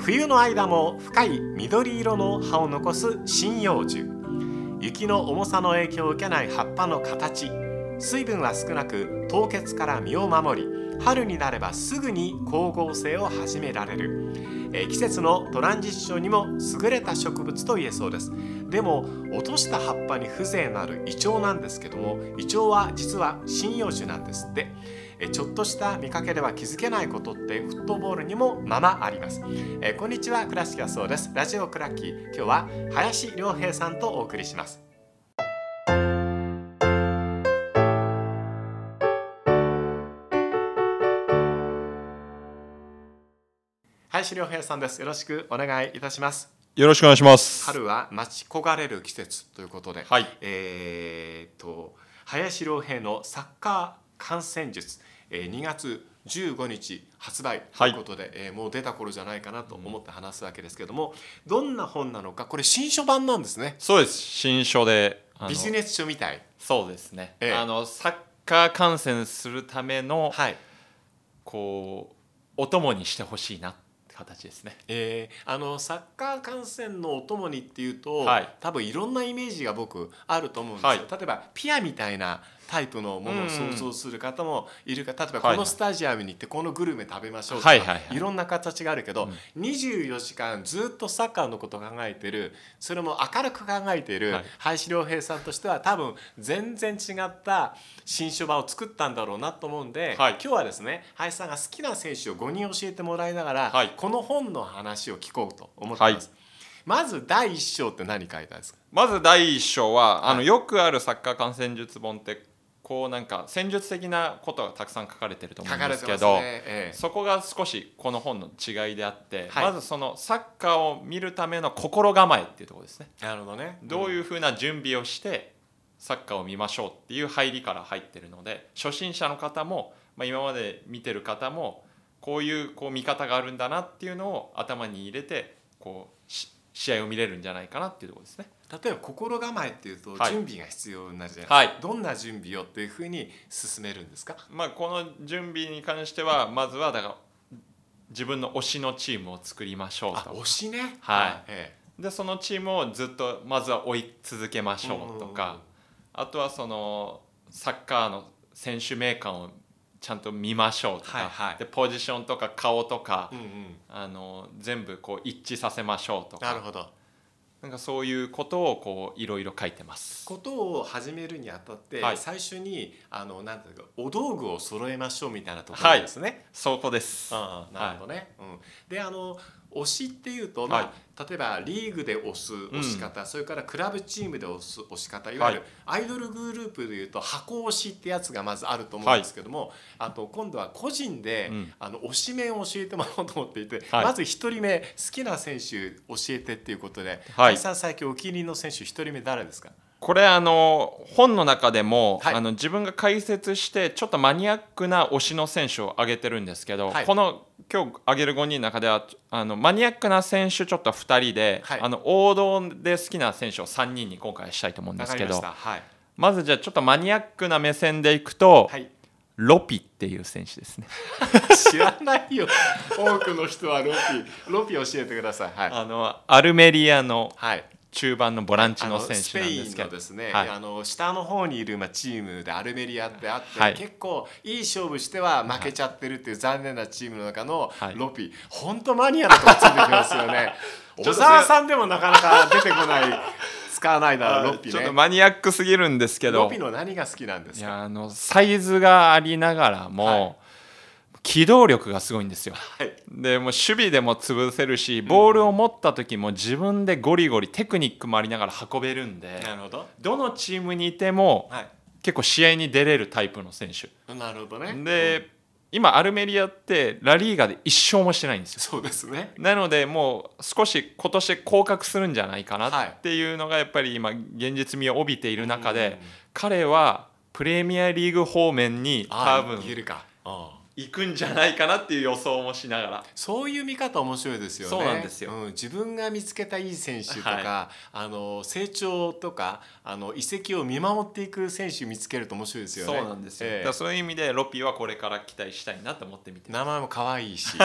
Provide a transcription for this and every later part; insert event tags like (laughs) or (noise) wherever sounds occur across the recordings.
冬の間も深い緑色の葉を残す針葉樹。雪の重さの影響を受けない葉っぱの形。水分は少なく凍結から身を守り春になればすぐに光合成を始められる、季節のトランジッションにも優れた植物と言えそうです。でも落とした葉っぱに風情のあるイチョウなんですけどもイチョウは実は針葉樹なんですって。えちょっとした見かけでは気づけないことってフットボールにもままあります。えこんにちは倉敷はそうです。ラジオクラッキー。今日は林良平さんとお送りします。林良平さんです。よろしくお願いいたします。よろしくお願いします。春は待ち焦がれる季節ということで、はい。えー、と林良平のサッカー観戦術、えー、2月15日発売ということで、えーもう出た頃じゃないかなと思って話すわけですけども、どんな本なのかこれ新書版なんですねそうです。新書で。ビジネス書みたいそうですね。ええあのサッカー観戦するための、はいこうお供にしてほしいなって形ですね。えーあのサッカー観戦のお供にっていうと、はい多分いろんなイメージが僕あると思うんですよ、はい例えばピアみたいなタイプのものを想像する方もいるか、例えばはいこのスタジアムに行ってこのグルメ食べましょうとか、はいいはいはい。ろんな形があるけど、24時間ずっとサッカーのことを考えてるそれも明るく考えているはい。林良平さんとしては多分全然違った新書版を作ったんだろうなと思うんで、はい。今日はですね林さんが好きな選手を5人教えてもらいながら、はい。この本の話を聞こうと思ってます。はい。まず第一章って何書いたんですか？まず第一章は、あはい。のよくあるサッカー観戦術本ってこうなんか戦術的なことがたくさん書かれてると思うんですけど、ええそこが少しこの本の違いであって、はいまずそのサッカーを見るための心構えっていうところですね。なるほどね。どういうふうな準備をしてサッカーを見ましょうっていう入りから入ってるので初心者の方も、まあ、今まで見てる方もこういうこう見方があるんだなっていうのを頭に入れてこうし試合を見れるんじゃないかなっていうところですね。例えば心構えっていうとはい。準備が必要になるじゃない。ですか、はい。どんな準備をっていうふうに進めるんですか？まあ、この準備に関してはまずはだから自分の推しのチームを作りましょうあ、と推しね？はい。えでそのチームをずっとまずは追い続けましょうとか。あとはそのサッカーの選手名鑑をちゃんと見ましょうとか、はいはい。でポジションとか顔とかえ、うんうん。あの全部こう一致させましょうとか。なるほど。なんかそういうことをこういろいろ書いてます。ことを始めるにあたって、はい最初にあのなんていうかお道具を揃えましょうみたいなところはいですね。そこです。ああなるほどね。うん、であの推しっていうと、まあは例えばリーグで推す推し方、それからクラブチームで推す推し方いわゆるアイドルグループでいうと箱推しってやつがまずあると思うんですけども、あと今度は個人で、うん。あの推し面を教えてもらおうと思っていて、はい。まず一人目好きな選手教えてっていうことで、はい。林さん最近お気に入りの選手一人目誰ですか？これあの本の中でも、はいあの自分が解説してちょっとマニアックな推しの選手を挙げてるんですけど、はいこの今日挙げる5人の中ではあのマニアックな選手ちょっと2人で、はいあの王道で好きな選手を3人に今回したいと思うんですけどま。まずじゃあちょっとマニアックな目線でいくと、はい。ロピっていう選手ですね。(laughs) 知らないよ。多くの人はロピ、ロピ教えてください。はい。あのアルメリアのはい。中盤のボランチあの選手スペインなんですけど。のですね、はい。あの下の方にいるまあチームでアルメリアってあって、はい。結構いい勝負しては負けちゃってるっていう残念なチームの中のはい。ロピ、本当マニアなとこついてきますよね。(laughs) 小沢さんでもなかなか出てこない使わないだろうロピね。ちょっとマニアックすぎるんですけど。ロピの何が好きなんですか？いやあのサイズがありながらも、はい機動力がすごいんですよ。はい。でもう守備でも潰せるしボールを持った時も自分でゴリゴリテクニックもありながら運べるんでなるほど。どのチームにいてもはい。結構試合に出れるタイプの選手。なるほどね。で、今アルメリアってラリーガで一勝もしてないんですよ。そうですね。なのでもう少し今年降格するんじゃないかはないっていうのがやっぱり今現実味を帯びている中うん。で彼はプレミアリーグ方面にあ多分いけるか。あ行くんじゃないかなっていう予想もしながら。そういう見方面白いですよね。そうなんですよ。ん自分が見つけたいい選手とか、はあの成長とかあの移籍を見守っていく選手見つけると面白いですよね。そうなんですよ、ええ。だそういう意味でロピーはこれから期待したいなと思って見て名前も可愛いし、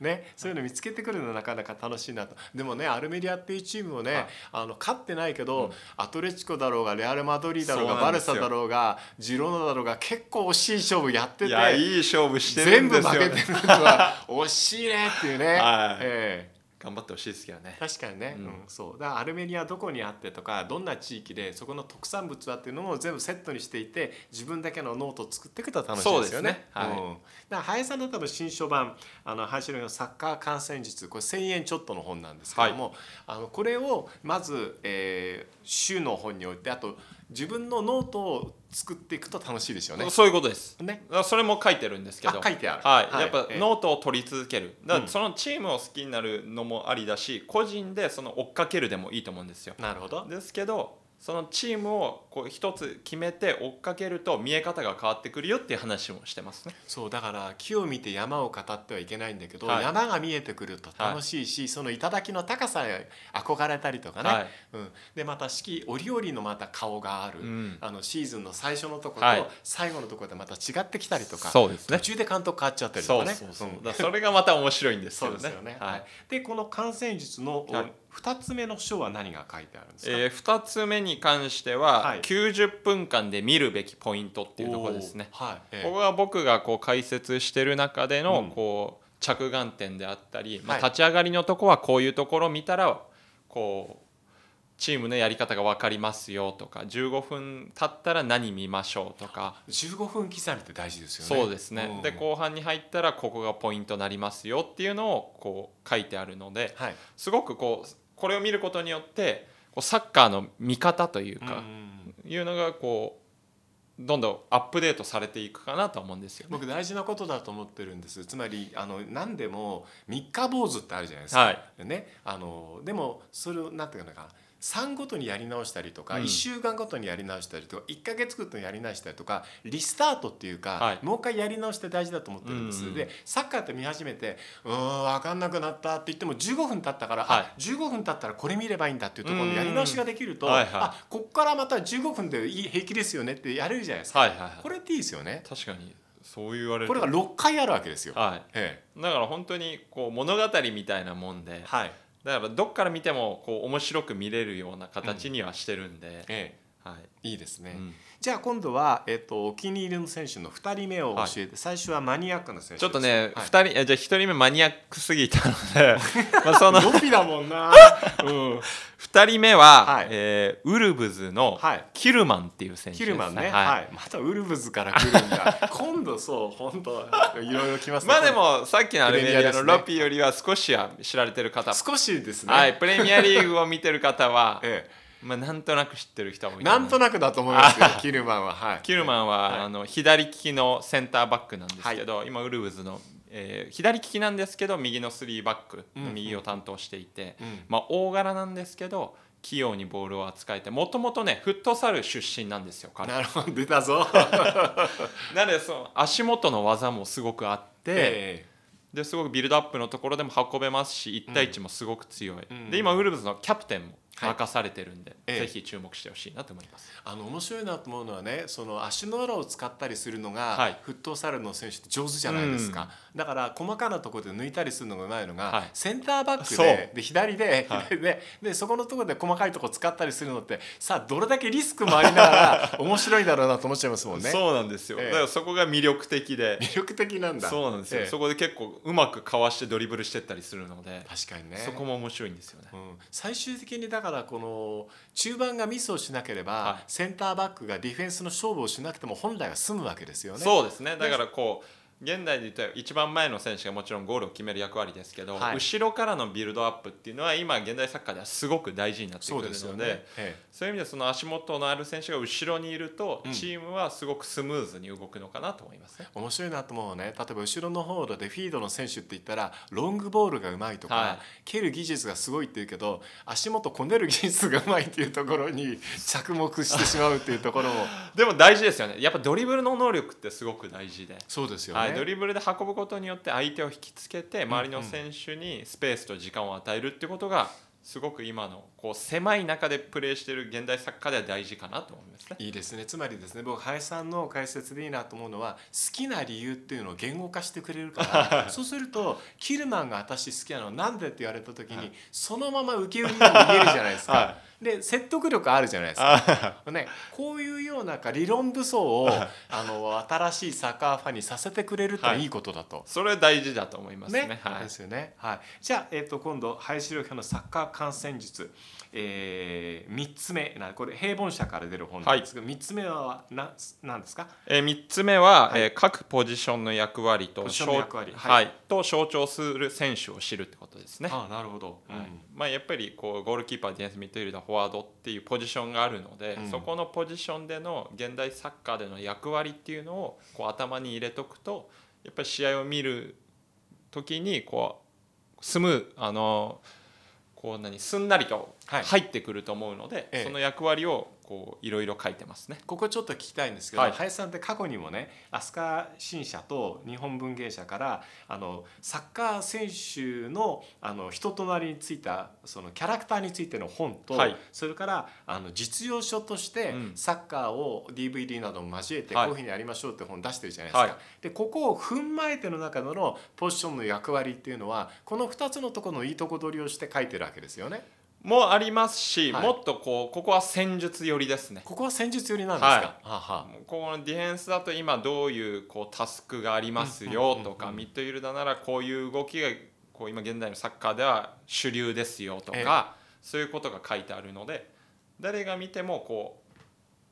ね、そういうの見つけてくるのなかなか楽しいなと。でもねアルメリアっていうチームもね、はい。あの勝ってないけど、うん。アトレチコだろうがレアル・マドリーだろうがバルサだろうがジローナだろうが結構惜しい勝負やってていやいい勝負してる全部んですよ、ね、負けてるのは惜しいねっていうね。はいええ頑張ってほしいですけどね。確かにね、ううん。んそう。だからアルメニアどこにあってとかどんな地域でそこの特産物はっていうのも全部セットにしていて自分だけのノートを作っていくと楽しいですよね。ね。はい。うん、だから林さんの多分新書版あの林のサッカー観戦術これ1,000円ちょっとの本なんですけども、あのこれをまず、えー、週の本に置いてあと自分のノートを作っていくと楽しいですよね。そういうことです。ね。それも書いてるんですけど。あ書いてある。はい。はい。やっぱええ。ノートを取り続ける。だかうん。らそのチームを好きになるのもありだし個人でその追っかけるでもいいと思うんですよ。なるほど。ですけどそのチームをこう一つ決めて追っかけると見え方が変わってくるよっていう話もしてますね。そうだから木を見て山を語ってはいけないんだけど、はい。山が見えてくると楽しいし、その頂の高さへ憧れたりとかね、はい。うん、でまた四季折々のまた顔がある、うん。あのシーズンの最初のとこはい。と最後のところでまた違ってきたりとか、そうですね。途中で監督変わっちゃったりとそうかね。そうそう、んだからそれがまた面白いんですそよね。うですよね。はい。でこの感染術のはい2つ目の章は何が書いてあるんですか、えー、2つ目に関しては、はい。90分間で見るべきポイントっていうところですね。はい。ええ。ここが僕がこう解説してる中でのうん。こう着眼点であったり、まあ、はい。立ち上がりのとこはこういうところを見たらこうチームのやり方が分かりますよとか15分経ったら何見ましょうとか。15分刻みって大事ですよね。そうですね、うん。で後半に入ったらここがポイントになりますよっていうのをこう書いてあるのではい、すごくこうこれを見ることによってこうサッカーの見方というか、うんいうのがこうどんどんアップデートされていくかなと思うんですよね。僕大事なことだと思ってるんです。つまりあの何でも三日坊主ってあるじゃないですか、はい。ね、あのでもそれをなんていうのかな3ごとにやり直したりとか、うん。1週間ごとにやり直したりとか1か月ごとにやり直したりとかリスタートっていうか、はい。もう一回やり直して大事だと思ってるんです、うんうんでサッカーって見始めて「うーん分かんなくなった」って言っても15分経ったから、はい。あ15分経ったらこれ見ればいいんだっていうところのやり直しができると、うんはいはい。あこっからまた15分でいい平気ですよねってやれるじゃないですか、はい。はいはいこれっていいですよね。確かにそう言われると。これが6回あるわけですよ。はい。えだから本当にこう物語みたいなもんでえはいだからどっから見てもこう面白く見れるような形にはしてるんで、え。はい。えいいですね。うん。じゃあ今度は、えっとお気に入りの選手の2人目を教えて、最初はマニアックな選手ちょっとね、はい。二人えじゃあ1人目マニアックすぎたので (laughs) まあそのロピだもんな。(laughs) うん。2人目は、はい。えーウルブズのはい。キルマンっていう選手です、キルマンね、はい。はい、またウルブズから来るんだ。(laughs) 今度そう、本当いろいろ来ますね。まあでもさっきのアルメリアのロピよりは少しは知られてる方、少しですね。はい、プレミアリーグを見てる方は、えまあ、なんとなく知ってる人もえ、いなんとなくだと思いますよ。キルマンは、はい。キルマンは、はい。あの左利きのセンターバックなんですけど、今ウルブズの、えー左利きなんですけど右のスリーバックの右を担当していて、うん。まあ、大柄なんですけど器用にボールを扱えてもともとねフットサル出身なんですよ彼。なるほど、出たぞ。(laughs) なのでその足元の技もすごくあって、えですごくビルドアップのところでも運べますし1対1もすごく強い、うん。で今ウルブズのキャプテンも任されてるんで、ええ。ぜひ注目してほしいなと思います。あの面白いなと思うのはねその足の裏を使ったりするのが、はい。フットサルの選手って上手じゃないですか、だから細かなところで抜いたりするのがうまいのが、はい。センターバックでで左でで,、でそこのところで細かいところ使ったりするのってさあどれだけリスクもありながら (laughs) 面白いだろうなと思っちゃいますもんね。そうなんですよ、ええ。だからそこが魅力的で。魅力的なんだ。そうなんですよ、ええ。そこで結構うまくかわしてドリブルしてったりするので、確かにね。そこも面白いんですよね。うん、最終的にだからこの中盤がミスをしなければ、はいセンターバックがディフェンスの勝負をしなくても本来は済むわけですよね。そうですねだからこう現代で言うと一番前の選手がもちろんゴールを決める役割ですけど、はい。後ろからのビルドアップっていうのは今現代サッカーではすごく大事になってくるのでそうえいう意味でその足元のある選手が後ろにいると、うん。チームはすごくスムーズに動くのかなと思いますね。え面白いなと思うね例えば後ろの方でフィードの選手って言ったらロングボールがうまいとか、はい。蹴る技術がすごいって言うけど足元こねる技術がうまいっていうところに着目してしまうっていうところも (laughs) でも大事ですよね。やっぱドリブルの能力ってすごく大事で。そうですよね。はい、ドリブルで運ぶことによって相手を引きつけて周りの選手にスペースと時間を与えるってことがすごく今のこう狭い中でプレーしている現代サッカーでは大事かなと思いますね。いいですね。つまりですね僕林さんの解説でいいなと思うのは好きな理由っていうのを言語化してくれるから (laughs) そうするとキルマンが私好きなのなんでって言われた時に、はい。そのまま受け売りにも言えるじゃないですか。はで説得力あるじゃないですか。ね、こういうような理論武装をあの新しいサッカーファンにさせてくれるってのはいいことだと。それは大事だと思いますね。ね、はいですよね。はい。じゃあ、えっ、と、今度、林良のサッカー観戦術。えー、三つ目な、これ平凡社から出る本なんですけど、三、つ目は、な、なんですか？えー、3つ目は、はいえー各ポジションの役割と役割象はいと象徴する選手を知るってことですね。ああ、なるほど。うんはいまあ、やっぱりこうゴールキーパーディフェンスミッドフィルダーフォワードっていうポジションがあるので、うん。そこのポジションでの現代サッカーでの役割っていうのをこう頭に入れとくとやっぱり試合を見る時にこうスムーあのこう何すんなりとはい。入ってくると思うので、ええ。その役割をこういろいろ書いてますね。ここちょっと聞きたいんですけど、はい林さんって過去にもね飛鳥新社と日本文芸社からあのサッカー選手のあの人となりについたそのキャラクターについての本と、はいそれからあの実用書としてうんサッカーを DVD なども交えてこはいういうふうにやりましょうって本出してるじゃないですか。はいでここを踏まえての中でのポジションの役割っていうのはこの2つのところのいいとこ取りをして書いてるわけですよね。もありますし、はい。もっとこうここは戦術寄りですね。ここは戦術寄りなんですか？はい。はあはあ。このディフェンスだと今どういうこうタスクがありますよとかうんうんうんうんミッドフィルダーならこういう動きがこう今現代のサッカーでは主流ですよとええ。かそういうことが書いてあるので誰が見てもこう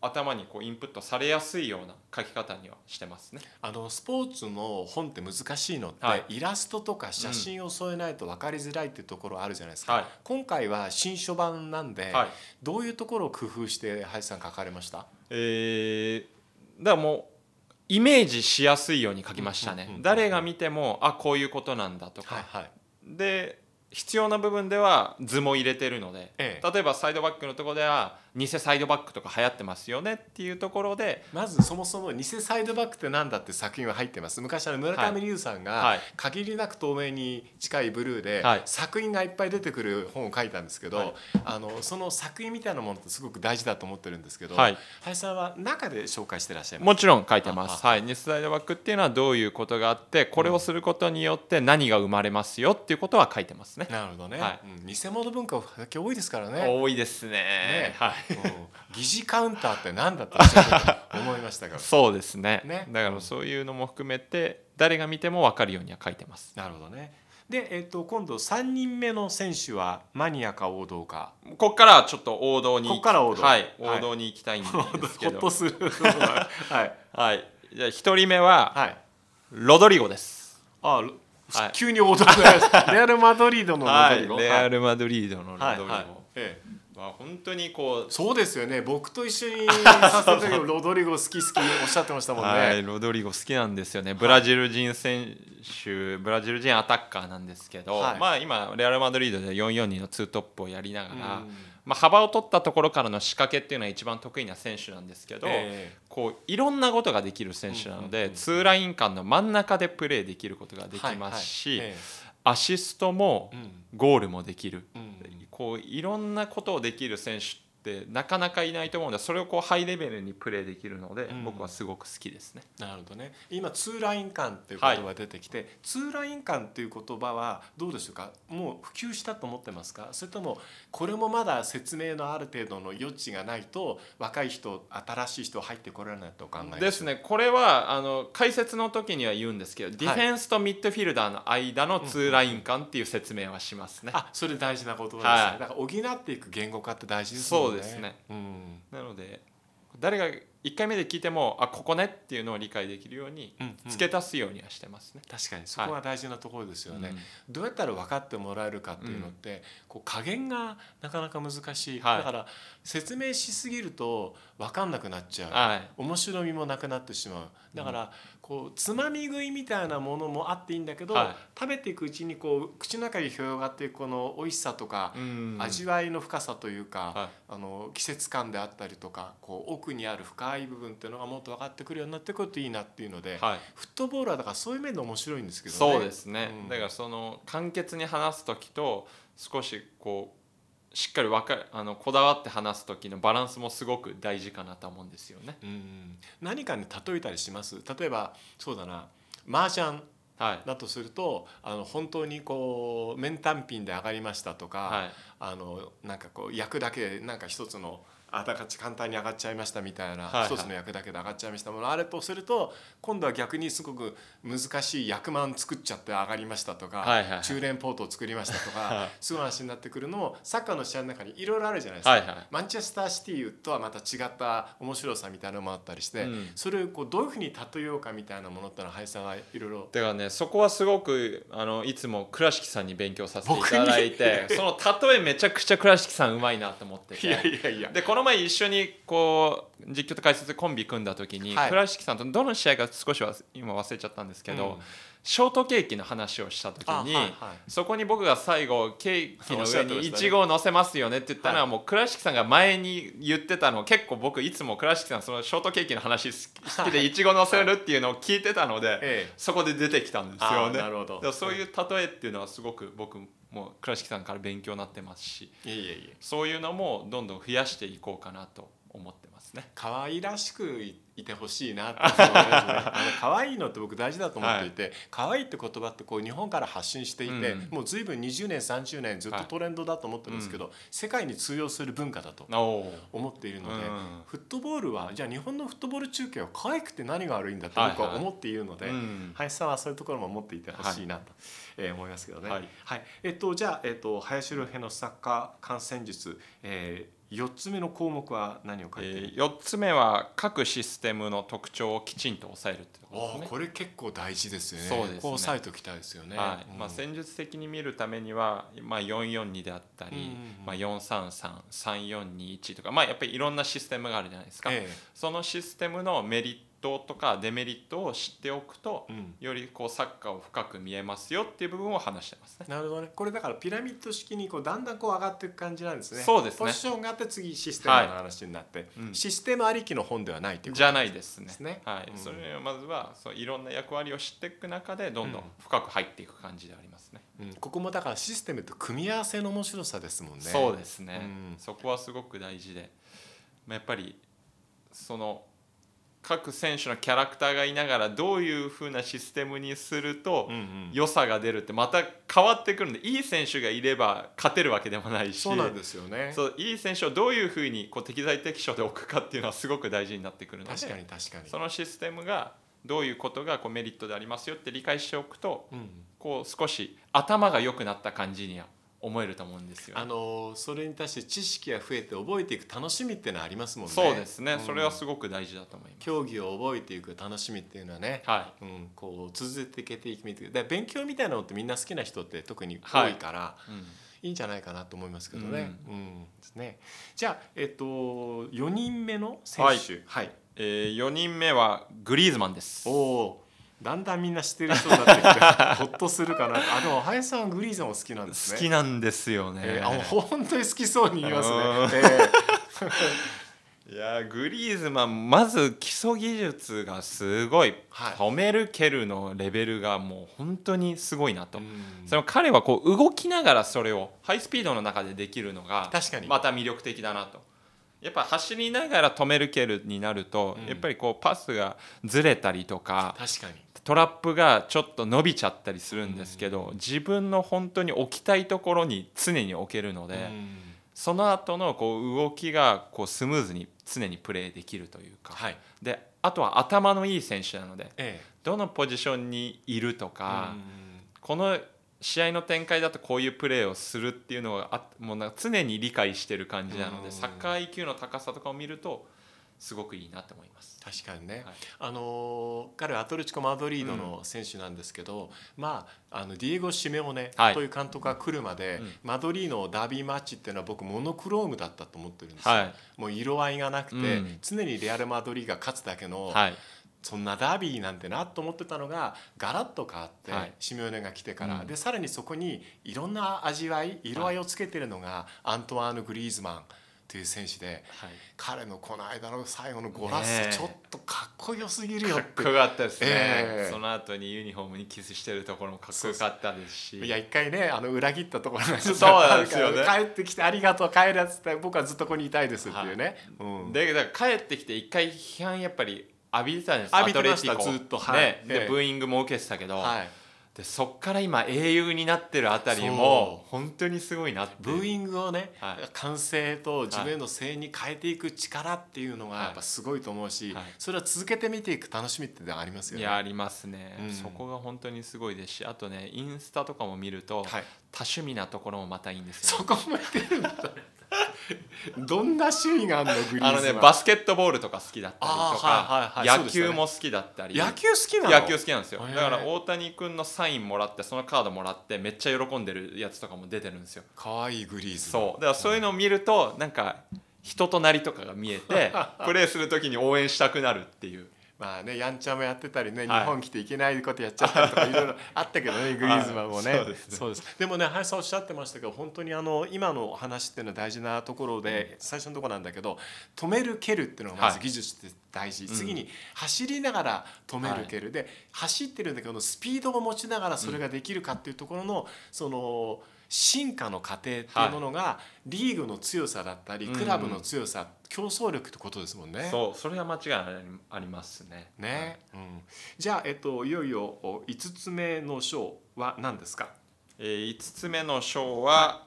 頭にこうインプットされやすいような書き方にはしてますね。あのスポーツの本って難しいのって、はい。イラストとか写真を添えないと分かりづらいっていうところあるじゃないですか、はい。今回は新書版なんで、はい。どういうところを工夫して林さん書かれました？えーだからもうイメージしやすいように書きましたね。うんうんうんうん。誰が見てもあこういうことなんだとか、はいで必要な部分では図も入れてるので、ええ。例えばサイドバックのところでは偽サイドバックとか流行ってますよねっていうところで。まずそもそも偽サイドバックってなんだって作品は入ってます。昔あの村上龍さんがはい。限りなく透明に近いブルーではい。作品がいっぱい出てくる本を書いたんですけど、はい。あのその作品みたいなものってすごく大事だと思ってるんですけど、はい。林さんは中で紹介してらっしゃいます？もちろん書いてます。あはい、偽サイドバックっていうのはどういうことがあってこれをすることによって何が生まれますよっていうことは書いてますね。なるほどね、はい。うん。偽物文化最近多いですからね。多いですね。ね。はい。うん疑似カウンターって何だったと思いましたが (laughs) そうですね。ね。だからそういうのも含めて誰が見ても分かるようには書いてます。なるほどね。で、えっと今度3人目の選手はマニアか王道か。ここからはちょっと王道にこっから王道。はい、はい。王道に行きたいんですけど。(laughs) ほっとする。は。い。はい。じゃあ一人目ははい。ロドリゴです。あ、はい。急に王道だ。レアルマドリードのロはいドリゴ。レアル・マドリードのロドリゴ、はい。はい。ええまあ本当にこうそうですよね。僕と一緒に (laughs) させた時ロドリゴ好き好きおっしゃってましたもんね。はい、ロドリゴ好きなんですよね、ブラジル人選手、ブラジル人アタッカーなんですけど、はいまあ、今、レアル・マドリードで442のツートップをやりながら、うんまあ、幅を取ったところからの仕掛けっていうのは一番得意な選手なんですけど、ええこういろんなことができる選手なので、ツーライン間の真ん中でプレーできることができますし、はいはいえアシストもえゴールもできる。こういろんなことをできる選手ってなかなかいないと思うのでそれをこうハイレベルにプレーできるので、うん。僕はすごく好きですね。なるほどね。今ツーライン間っていう言葉が出てきて、ツーライン間っていう言葉はどうでしょうか？もう普及したと思ってますか？それともこれもまだ説明のある程度の余地がないと若い人新しい人入ってこられないとお考えですね。これはあの解説の時には言うんですけど、ディフェンスとミッドフィルダーの間のツーライン間っていう説明はしますね。あそれ大事な言葉ですね、はい。だから補っていく言語化って大事ですねそうですね。うん。なので誰が1回目で聞いてもあここねっていうのを理解できるようにうんうん。付け足すようにはしてますね。確かにそこは大事なところですよね、うん。どうやったら分かってもらえるかっていうのって、こう加減がなかなか難しい、はい。だから説明しすぎると分かんなくなっちゃう、はい。面白みもなくなってしまう。だからこうつまみ食いみたいなものもあっていいんだけど、はい。食べていくうちにこう口の中に広がっていくこの美味しさとか、うん。味わいの深さというか、はい。あの季節感であったりとかこう奥にある深い部分っていうのがもっと分かってくるようになってくるといいなっていうので、はい。フットボールはだからそういう面で面白いんですけどね。そうですね、うん。だからその簡潔に話す時と少しこうしっかりわかるあのこだわって話す時のバランスもすごく大事かなと思うんですよね。うん何かに例えたりします？例えばそうだな。麻雀はい。だとするとあの本当にこう面単品で上がりましたとか、はい。あのなんかこう役だけでなんか一つのあだか簡単に上がっちゃいましたみたいな、一つの役だけで上がっちゃいましたものあれとすると今度は逆にすごく難しい役満作っちゃって上がりましたとか、はいはいはい。中連ポートを作りましたとか、はいそうい。う話になってくるのもサッカーの試合の中にいろいろあるじゃないですか。はいはい。マンチェスターシティとはまた違った面白さみたいなのもあったりして、うん。それをこうどういうふうに例えようかみたいなものってのは林さんはいろいろだからねそこはすごくあのいつも倉敷さんに勉強させていただいて (laughs) その例えめちゃくちゃ倉敷さんうまいなと思ってて。いやいやいや。でこの前一緒にこう実況と解説でコンビ組んだ時に、はい。倉敷さんとどの試合か少しは今忘れちゃったんですけど、うん。ショートケーキの話をした時に、あはいはい。そこに僕が最後ケーキの上にいちごを乗せますよねって言ったのは、はい。もう倉敷さんが前に言ってたのを結構僕いつも倉敷さんそのショートケーキの話好きでいちご乗せるっていうのを聞いてたので、ええ。そこで出てきたんですよね。なるほど。そういう例えっていうのはすごく僕も倉敷さんから勉強になってますしいえいえ。そういうのもどんどん増やしていこうかなと思ってますね。可愛らしくいいてほしいなって思いますね。(laughs) あの可愛いのって僕大事だと思っていて、可愛いって言葉ってこう日本から発信していて、うん。もう随分20年30年ずっとトレンドだと思ってるんですけど、世界に通用する文化だと思っているので、うん。フットボールはじゃあ日本のフットボール中継は可愛くて何が悪いんだって僕は思っているので、うん。林さんはそういうところも持っていてほしいなと、えー思いますけどね。はい。えっとじゃあえっと林良平のサッカー観戦術、えー、4つ目の項目は何を書いている、えー、4つ目は各システムの特徴をきちんと抑えるってことですね。これ結構大事ですよね。そうですね。こう押さえておきたいですよね。はい。うん。まあ、戦術的に見るためには、まあ、442であったり、うんうんうん。まあ、4333421とか、まあ、やっぱりいろんなシステムがあるじゃないですか、えそのシステムのメリットとかデメリットを知っておくと、えうんよりこうサッカーを深く見えますよっていう部分を話してますね。なるほどね。これだからピラミッド式にこうだんだんこう上がっていく感じなんですね。そうですねポジションがあって次システムの話になって、うんシステムありきの本ではないということじゃないですね。ですねはいうんそれをまずはそういろんな役割を知っていく中でどんどんうん深く入っていく感じでありますね。うんここもだからシステムと組み合わせの面白さですもんね。そうですね、うんそこはすごく大事で、まあ、やっぱりその各選手のキャラクターがいながらどういうふうなシステムにすると良さが出るってまた変わってくるんでいい選手がいれば勝てるわけでもないしそうなんですよね。そういい選手をどういうふうにこう適材適所で置くかっていうのはすごく大事になってくるので確かに確かに。そのシステムがどういうことがこうメリットでありますよって理解しておくとうんこう少し頭が良くなった感じには思えると思うんですよ。ね、あのーそれに対して知識が増えて覚えていく楽しみっていうのはありますもんね。そうですね、ん。それはすごく大事だと思います。競技を覚えていく楽しみっていうのはね、はうん、こう続けていくみてで勉強みたいなのってみんな好きな人って特に多いから、い、うん。い、いんじゃないかなと思いますけどね。うん。ですね。じゃあ、えっと、4人目の選手、はい。えー、4人目はグリーズマンです。おおだんだんみんな知ってる人になってきてほっとするかな。あでも林さんはグリーズマンお好きなんですね。好きなんですよね、えー、あもう本当に好きそうに言いますね。う (laughs) んえいやーグリーズマンまず基礎技術がすごい、はい。止める蹴るのレベルがもう本当にすごいなと、その彼はこう動きながらそれをハイスピードの中でできるのが確かに。また魅力的だなと。やっぱ走りながら止める蹴るになると、うん。やっぱりこうパスがずれたりとか確かにトラップがちょっと伸びちゃったりするんですけど、自分の本当に置きたいところに常に置けるので、うん。その後のこう動きがこうスムーズに常にプレーできるというか、はい。であとは頭のいい選手なのでえどのポジションにいるとえか、うん。この試合の展開だとこういうプレーをするっていうのがあもうなんか常に理解してる感じなのうん。でサッカー IQ の高さとかを見るとすごくいいなと思います。確かにね、はい。あのー彼はアトレチコ・マドリードの選手なんですけど、まああのディエゴ・シメオネはい。という監督が来るまで、うん。マドリーのダービーマッチっていうのは僕モノクロームだったと思ってるんですよ、はい。もう色合いがなくて、うん。常にレアル・マドリーが勝つだけの、はい。そんなダービーなんてなと思ってたのがガラッと変わって、はい。シメオネが来てから、うん。でさらにそこにいろんな味わい色合いをつけてるのが、アントワーヌ・グリーズマンという選手ではい。彼のこの間の最後のゴラスちょっとかっこよすぎるよっかってこよかったですね、ええ。その後にユニフォームにキスしてるところもかっこよかったですし。いや一回ねあの裏切ったところがですよね。帰ってきて「ありがとう帰るやつ」って僕はずっとここにいたいですっていうね、うん。でだから帰ってきて一回批判やっぱり浴びてたんです浴びてましたずっと。はい。ね、ええ。でブーイングも受けてたけど、はい、でそっから今英雄になってるあたりそも本当にすごいなって。ブーイングをね、はい。歓声と自分への声援に変えていく力っていうのがやっぱすごいと思うし、はい。それは続けて見ていく楽しみってありますよね。いやありますね、うん。そこが本当にすごいですしあとねインスタとかも見ると、はい。多趣味なところもまたいいんですよ。そこも言ってるんだどんな趣味があるのグリーズマンあのねバスケットボールとか好きだったりとあーはいはい野球も好きだったり。野球好きなの？野球好きなんですよ。だから大谷君のサインもらってそのカードもらってめっちゃ喜んでるやつとかも出てるんですよ。かわいいグリーズ。そう。だからそういうのを見るとなんか人となりとかが見えて (laughs) プレーする時に応援したくなるっていうまあねやんちゃもやってたりね、はい。日本来ていけないことやっちゃったりとかいろいろあったけどね (laughs) グリーズマンもね,、そうですね。でもね林さんおっしゃってましたけど本当にあの今のお話っていうのは大事なところで、最初のところなんだけど止める蹴るっていうのがまずはい。技術って大事、ん。次に走りながら止める蹴る、で走ってるんだけどスピードを持ちながらそれができるかっていうところの、その進化の過程っていうものが、リーグの強さだったりうんクラブの強さ、競争力ってことですもんね。そうそれは間違いありますね。ね、うん、じゃあ、えっと、いよいよお5つ目の章は何ですか？えー、5つ目の章は、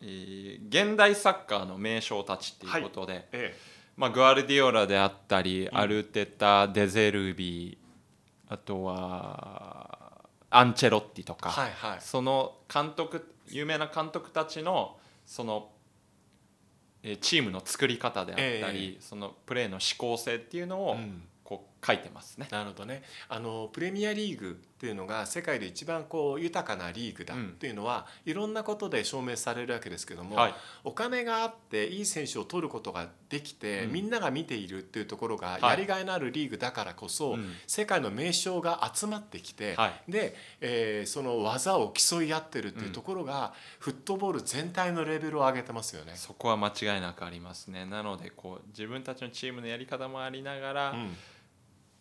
えー現代サッカーの名将たちっていうことで、えまあ、グアルディオラであったり、アルテタデゼルビあとはアンチェロッティとか、はいはい。その監督有名な監督たちのそのえーチームの作り方であったり、そのプレーの思考性っていうのをうん。こう書いてますね。なるほどね。あのプレミアリーグっていうのが世界で一番こう豊かなリーグだうん。っていうのは、いろんなことで証明されるわけですけども、はい。お金があっていい選手を取ることができて、うん。みんなが見ているっていうところがはい。やりがいのあるリーグだからこそ、うん。世界の名将が集まってきて、はい。で、えーその技を競い合ってるっていうところが、フットボール全体のレベルを上げてますよね。そこは間違いなくありますね。なのでこう自分たちのチームのやり方もありながら、うん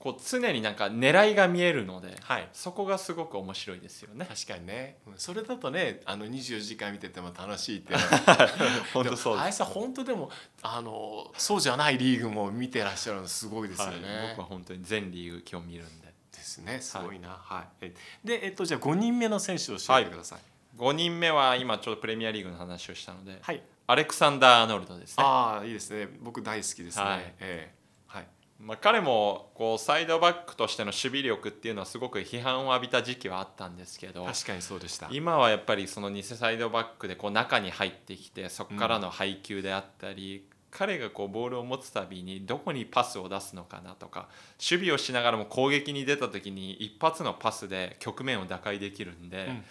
こう常になんか狙いが見えるので、はい。そこがすごく面白いですよね。確かにね。うんそれだとねあの24時間見てても楽しいっていうのは。(laughs) 本当そうですも林さん本当でもあのそうじゃないリーグも見てらっしゃるのすごいですよね。はい、僕は本当に全リーグ今日見るんで。ですね。すごいな。はい、えで、えっと、じゃあ5人目の選手を教えてください。5人目は今ちょっとプレミアリーグの話をしたので、はい、アレクサンダー・アーノルドですね。ああいいですね。僕大好きですね。はい。ええ。はいまあ、彼もこうサイドバックとしての守備力っていうのはすごく批判を浴びた時期はあったんですけど確かにそうでした。今はやっぱりその偽サイドバックでこう中に入ってきてそこからの配球であったり、彼がこうボールを持つたびにどこにパスを出すのかなとか守備をしながらも攻撃に出た時に一発のパスで局面を打開できるんで、うんうん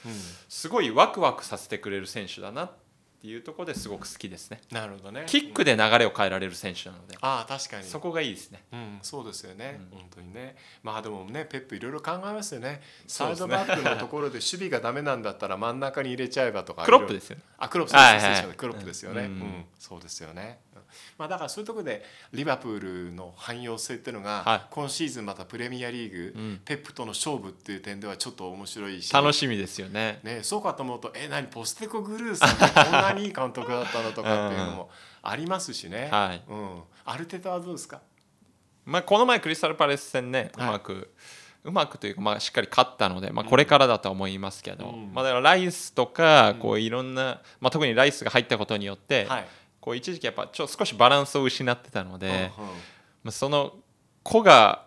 すごいワクワクさせてくれる選手だなっていうところですごく好きですね。なるほどね。キックで流れを変えられる選手なので、ああ確かに。そこがいいですね。うん、そうですよね、うん。本当にね。まあでもねペップいろいろ考えますよね。サイそうですね。ドバックのところで守備がダメなんだったら真ん中に入れちゃえばとか。クロップですよね。あクロップはいはいクロップですよね、ううんんそうですよね、うんまあだからそういうところでリバプールの汎用性っていうのが、はい。今シーズンまたプレミアリーグ、うん。ペップとの勝負っていう点ではちょっと面白いし。楽しみですよね。ね、そうかと思うとえ何ポステコグルーさんってこんなにいい監督だったのとかっていうのもありますしね、はい。うん、アルテタはどうですか？まあこの前クリスタルパレス戦ね、うはい。まく。うまくというか、まあ、しっかり勝ったので、まあ、これからだとは思いますけど、うん。まあ、だからライスとかこういろんな、まあ、特にライスが入ったことによって、はい、こう一時期やっぱちょ少しバランスを失ってたので、まあ、その個が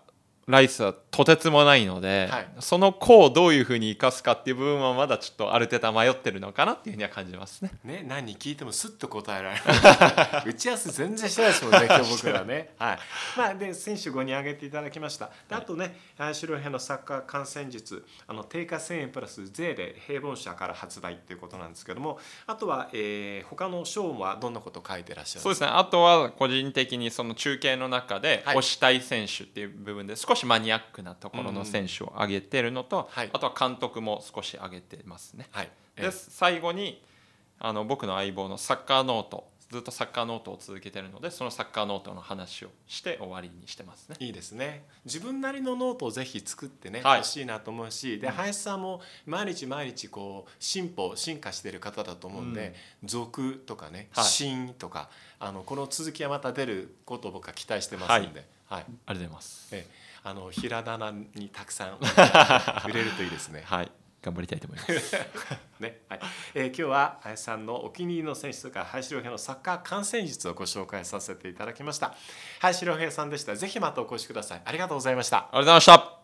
ライスはとてつもないので、はい。その個をどういうふうに生かすかっていう部分はまだちょっとある程度迷ってるのかなっていうふうには感じますね。ね、何聞いてもすっと答えられる (laughs) 打ち合わせ全然してないですもんね今日僕らね。(laughs) はい。まあ、で選手5人挙げていただきました。であとね林陵平のサッカー観戦術あの定価1000円プラス税で平凡社から発売ということなんですけどもあとは、えー、他の章はどんなことを書いてらっしゃるんですか？そうですね。あとは個人的にその中継の中ではい。推したい選手っていう部分で少しマニアックなところの選手を挙げてるのと、はい。あとは監督も少し挙げてますね。はい。えで最後にあの僕の相棒のサッカーノートずっとサッカーノートを続けてるのでそのサッカーノートの話をして終わりにしてますね。いいですね。自分なりのノートをぜひ作ってね、はい。欲しいなと思うしで林さんも毎日毎日こう進歩進化してる方だと思うんで「俗」とかね「はい。新」とかあのこの続きはまた出ることを僕は期待してますんで、はい。ありがとうございます。ええあのひらがなにたくさん (laughs) 売れるといいですね。はい頑張りたいと思います。(laughs) ねはいえー今日は林さんのお気に入りの選手とか林良平のサッカー観戦術をご紹介させていただきました林良平さんでしたぜひまたお越しくださいありがとうございましたありがとうございました。